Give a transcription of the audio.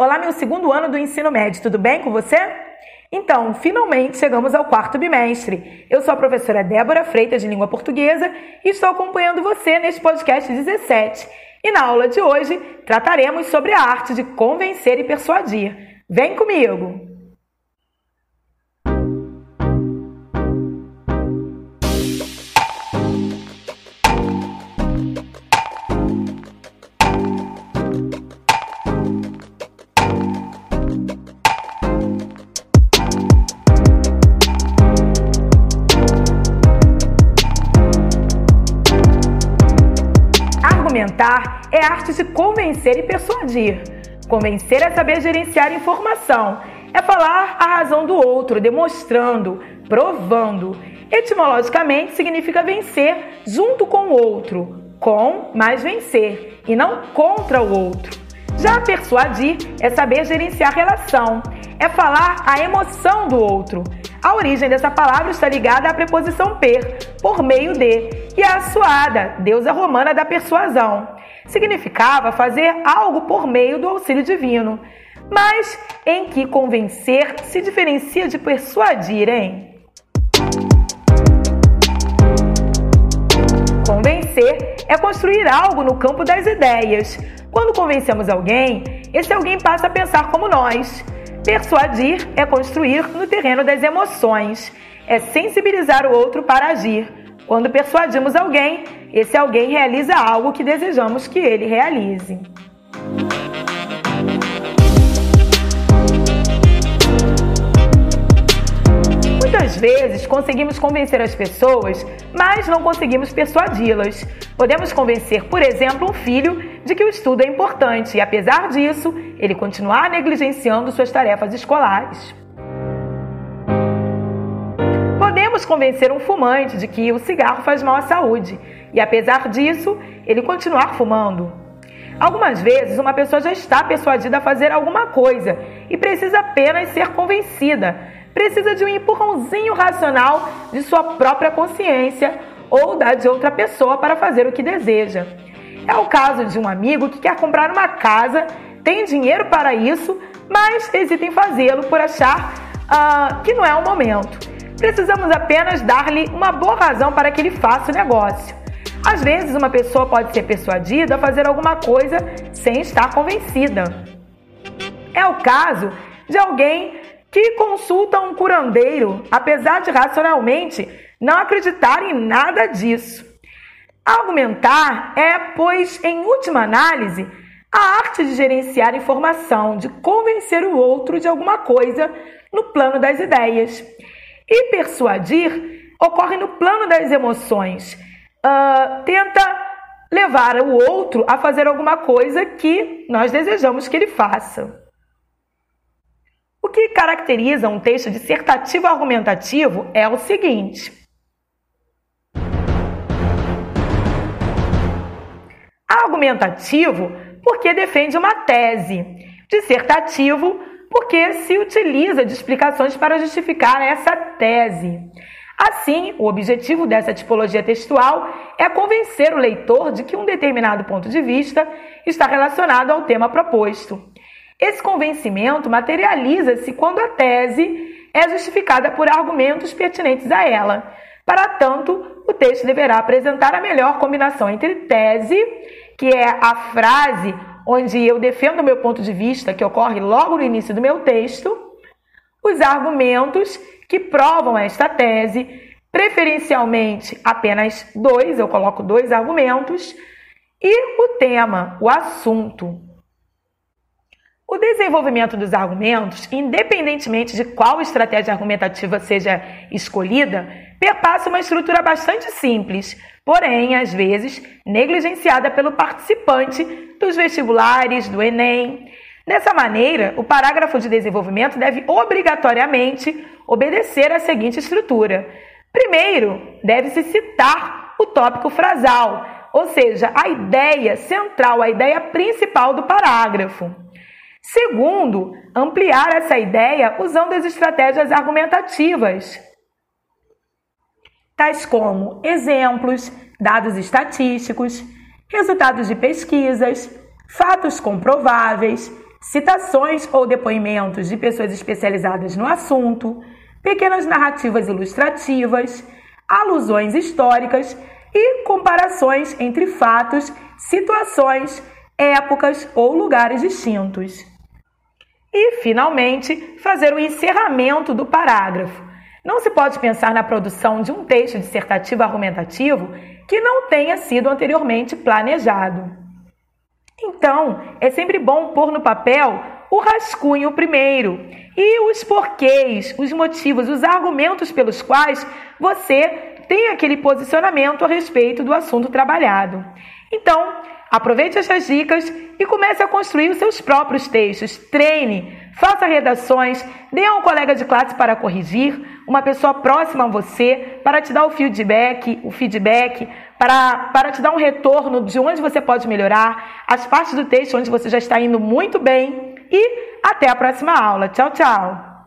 Olá, meu segundo ano do ensino médio, tudo bem com você? Então, finalmente chegamos ao quarto bimestre. Eu sou a professora Débora Freitas de Língua Portuguesa e estou acompanhando você neste podcast 17. E na aula de hoje trataremos sobre a arte de convencer e persuadir. Vem comigo! Argumentar é a arte de convencer e persuadir. Convencer é saber gerenciar informação, é falar a razão do outro, demonstrando, provando. Etimologicamente significa vencer junto com o outro, com mais vencer, e não contra o outro. Já persuadir é saber gerenciar relação, é falar a emoção do outro. A origem dessa palavra está ligada à preposição per, por meio de, e à suada, deusa romana da persuasão. Significava fazer algo por meio do auxílio divino. Mas em que convencer se diferencia de persuadir, hein? Convencer é construir algo no campo das ideias. Quando convencemos alguém, esse alguém passa a pensar como nós. Persuadir é construir no terreno das emoções, é sensibilizar o outro para agir. Quando persuadimos alguém, esse alguém realiza algo que desejamos que ele realize. Muitas vezes conseguimos convencer as pessoas, mas não conseguimos persuadi-las. Podemos convencer, por exemplo, um filho de que o estudo é importante e, apesar disso, ele continuar negligenciando suas tarefas escolares. Podemos convencer um fumante de que o cigarro faz mal à saúde e, apesar disso, ele continuar fumando. Algumas vezes, uma pessoa já está persuadida a fazer alguma coisa e precisa apenas ser convencida. Precisa de um empurrãozinho racional de sua própria consciência ou da de outra pessoa para fazer o que deseja. É o caso de um amigo que quer comprar uma casa, tem dinheiro para isso, mas hesita em fazê-lo por achar uh, que não é o momento. Precisamos apenas dar-lhe uma boa razão para que ele faça o negócio. Às vezes, uma pessoa pode ser persuadida a fazer alguma coisa sem estar convencida. É o caso de alguém que consulta um curandeiro, apesar de racionalmente não acreditar em nada disso. Argumentar é, pois, em última análise, a arte de gerenciar informação, de convencer o outro de alguma coisa no plano das ideias. E persuadir ocorre no plano das emoções. Uh, tenta levar o outro a fazer alguma coisa que nós desejamos que ele faça. O que caracteriza um texto dissertativo argumentativo é o seguinte: Argumentativo, porque defende uma tese. Dissertativo, porque se utiliza de explicações para justificar essa tese. Assim, o objetivo dessa tipologia textual é convencer o leitor de que um determinado ponto de vista está relacionado ao tema proposto. Esse convencimento materializa-se quando a tese é justificada por argumentos pertinentes a ela. Para tanto, o texto deverá apresentar a melhor combinação entre tese que é a frase onde eu defendo o meu ponto de vista, que ocorre logo no início do meu texto, os argumentos que provam esta tese, preferencialmente apenas dois, eu coloco dois argumentos, e o tema, o assunto. O desenvolvimento dos argumentos, independentemente de qual estratégia argumentativa seja escolhida, perpassa uma estrutura bastante simples, porém, às vezes, negligenciada pelo participante dos vestibulares, do Enem. Dessa maneira, o parágrafo de desenvolvimento deve obrigatoriamente obedecer à seguinte estrutura. Primeiro, deve-se citar o tópico frasal, ou seja, a ideia central, a ideia principal do parágrafo. Segundo, ampliar essa ideia usando as estratégias argumentativas, tais como exemplos, dados estatísticos, resultados de pesquisas, fatos comprováveis, citações ou depoimentos de pessoas especializadas no assunto, pequenas narrativas ilustrativas, alusões históricas e comparações entre fatos, situações, épocas ou lugares distintos. E, finalmente, fazer o encerramento do parágrafo. Não se pode pensar na produção de um texto dissertativo argumentativo que não tenha sido anteriormente planejado. Então, é sempre bom pôr no papel o rascunho primeiro e os porquês, os motivos, os argumentos pelos quais você tem aquele posicionamento a respeito do assunto trabalhado. Então, aproveite essas dicas e comece a construir os seus próprios textos. Treine, faça redações, dê a um colega de classe para corrigir, uma pessoa próxima a você para te dar o feedback, o feedback, para, para te dar um retorno de onde você pode melhorar, as partes do texto onde você já está indo muito bem e até a próxima aula. Tchau, tchau!